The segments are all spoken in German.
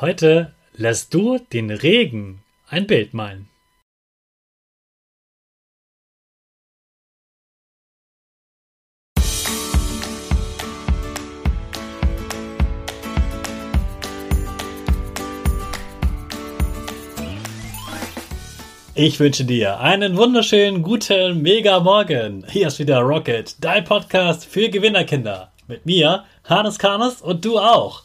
Heute lässt du den Regen ein Bild malen. Ich wünsche dir einen wunderschönen guten Mega Morgen. Hier ist wieder Rocket, dein Podcast für Gewinnerkinder. Mit mir, Hannes Karnes und du auch.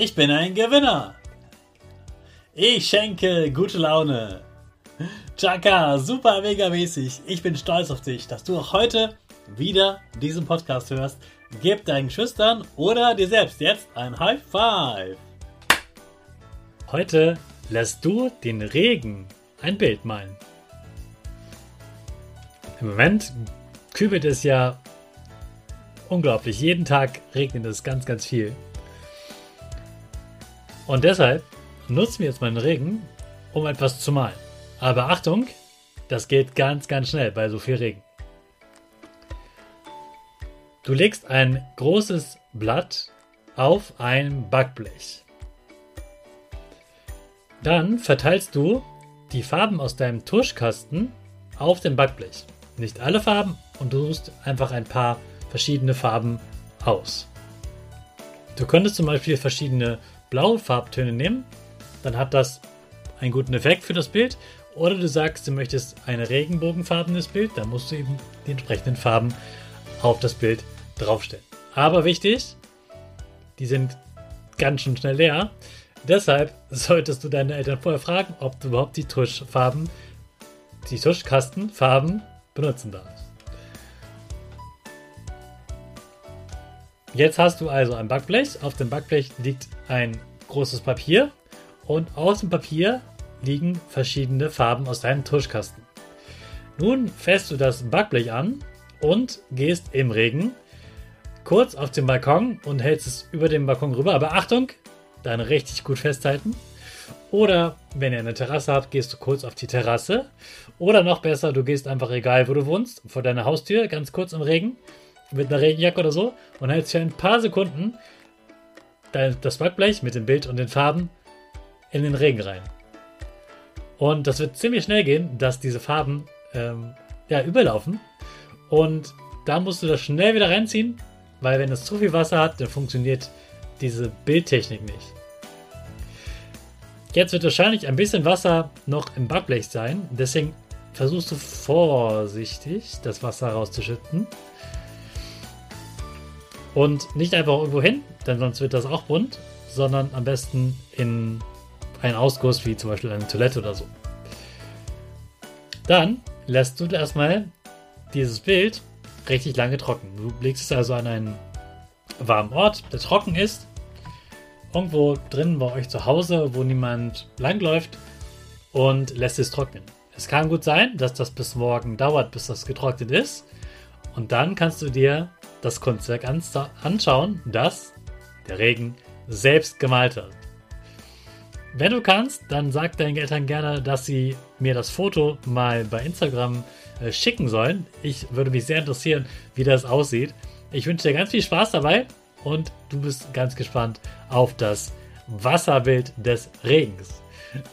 Ich bin ein Gewinner. Ich schenke gute Laune. Chaka, super mega mäßig. Ich bin stolz auf dich, dass du auch heute wieder diesen Podcast hörst. Gib deinen Schüchtern oder dir selbst jetzt ein High Five. Heute lässt du den Regen ein Bild malen. Im Moment kübelt es ja unglaublich. Jeden Tag regnet es ganz, ganz viel. Und deshalb nutzen wir jetzt mal den Regen, um etwas zu malen. Aber Achtung, das geht ganz, ganz schnell bei so viel Regen. Du legst ein großes Blatt auf ein Backblech. Dann verteilst du die Farben aus deinem Tuschkasten auf dem Backblech. Nicht alle Farben und du suchst einfach ein paar verschiedene Farben aus. Du könntest zum Beispiel verschiedene blaue Farbtöne nehmen, dann hat das einen guten Effekt für das Bild oder du sagst, du möchtest ein regenbogenfarbenes Bild, dann musst du eben die entsprechenden Farben auf das Bild draufstellen. Aber wichtig, die sind ganz schön schnell leer. Deshalb solltest du deine Eltern vorher fragen, ob du überhaupt die Tuschfarben, die Tuschkastenfarben benutzen darfst. Jetzt hast du also ein Backblech. Auf dem Backblech liegt ein großes Papier und auf dem Papier liegen verschiedene Farben aus deinem Tuschkasten. Nun fährst du das Backblech an und gehst im Regen kurz auf den Balkon und hältst es über den Balkon rüber. Aber Achtung, dann richtig gut festhalten. Oder wenn ihr eine Terrasse habt, gehst du kurz auf die Terrasse. Oder noch besser, du gehst einfach egal, wo du wohnst, vor deiner Haustür, ganz kurz im Regen, mit einer Regenjacke oder so und hältst für ein paar Sekunden das Backblech mit dem Bild und den Farben in den Regen rein. Und das wird ziemlich schnell gehen, dass diese Farben ähm, ja, überlaufen. Und da musst du das schnell wieder reinziehen, weil wenn es zu viel Wasser hat, dann funktioniert diese Bildtechnik nicht. Jetzt wird wahrscheinlich ein bisschen Wasser noch im Backblech sein. Deswegen versuchst du vorsichtig das Wasser rauszuschütten. Und nicht einfach irgendwo hin, denn sonst wird das auch bunt, sondern am besten in ein Ausguss wie zum Beispiel eine Toilette oder so. Dann lässt du erstmal dieses Bild richtig lange trocken. Du legst es also an einen warmen Ort, der trocken ist. Irgendwo drin bei euch zu Hause, wo niemand langläuft und lässt es trocknen. Es kann gut sein, dass das bis morgen dauert, bis das getrocknet ist. Und dann kannst du dir das Kunstwerk anschauen, das der Regen selbst gemalt hat. Wenn du kannst, dann sag deinen Eltern gerne, dass sie mir das Foto mal bei Instagram äh, schicken sollen. Ich würde mich sehr interessieren, wie das aussieht. Ich wünsche dir ganz viel Spaß dabei und du bist ganz gespannt auf das Wasserbild des Regens.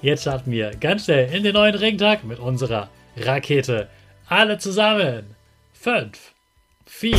Jetzt starten wir ganz schnell in den neuen Regentag mit unserer Rakete. Alle zusammen. 5, 4,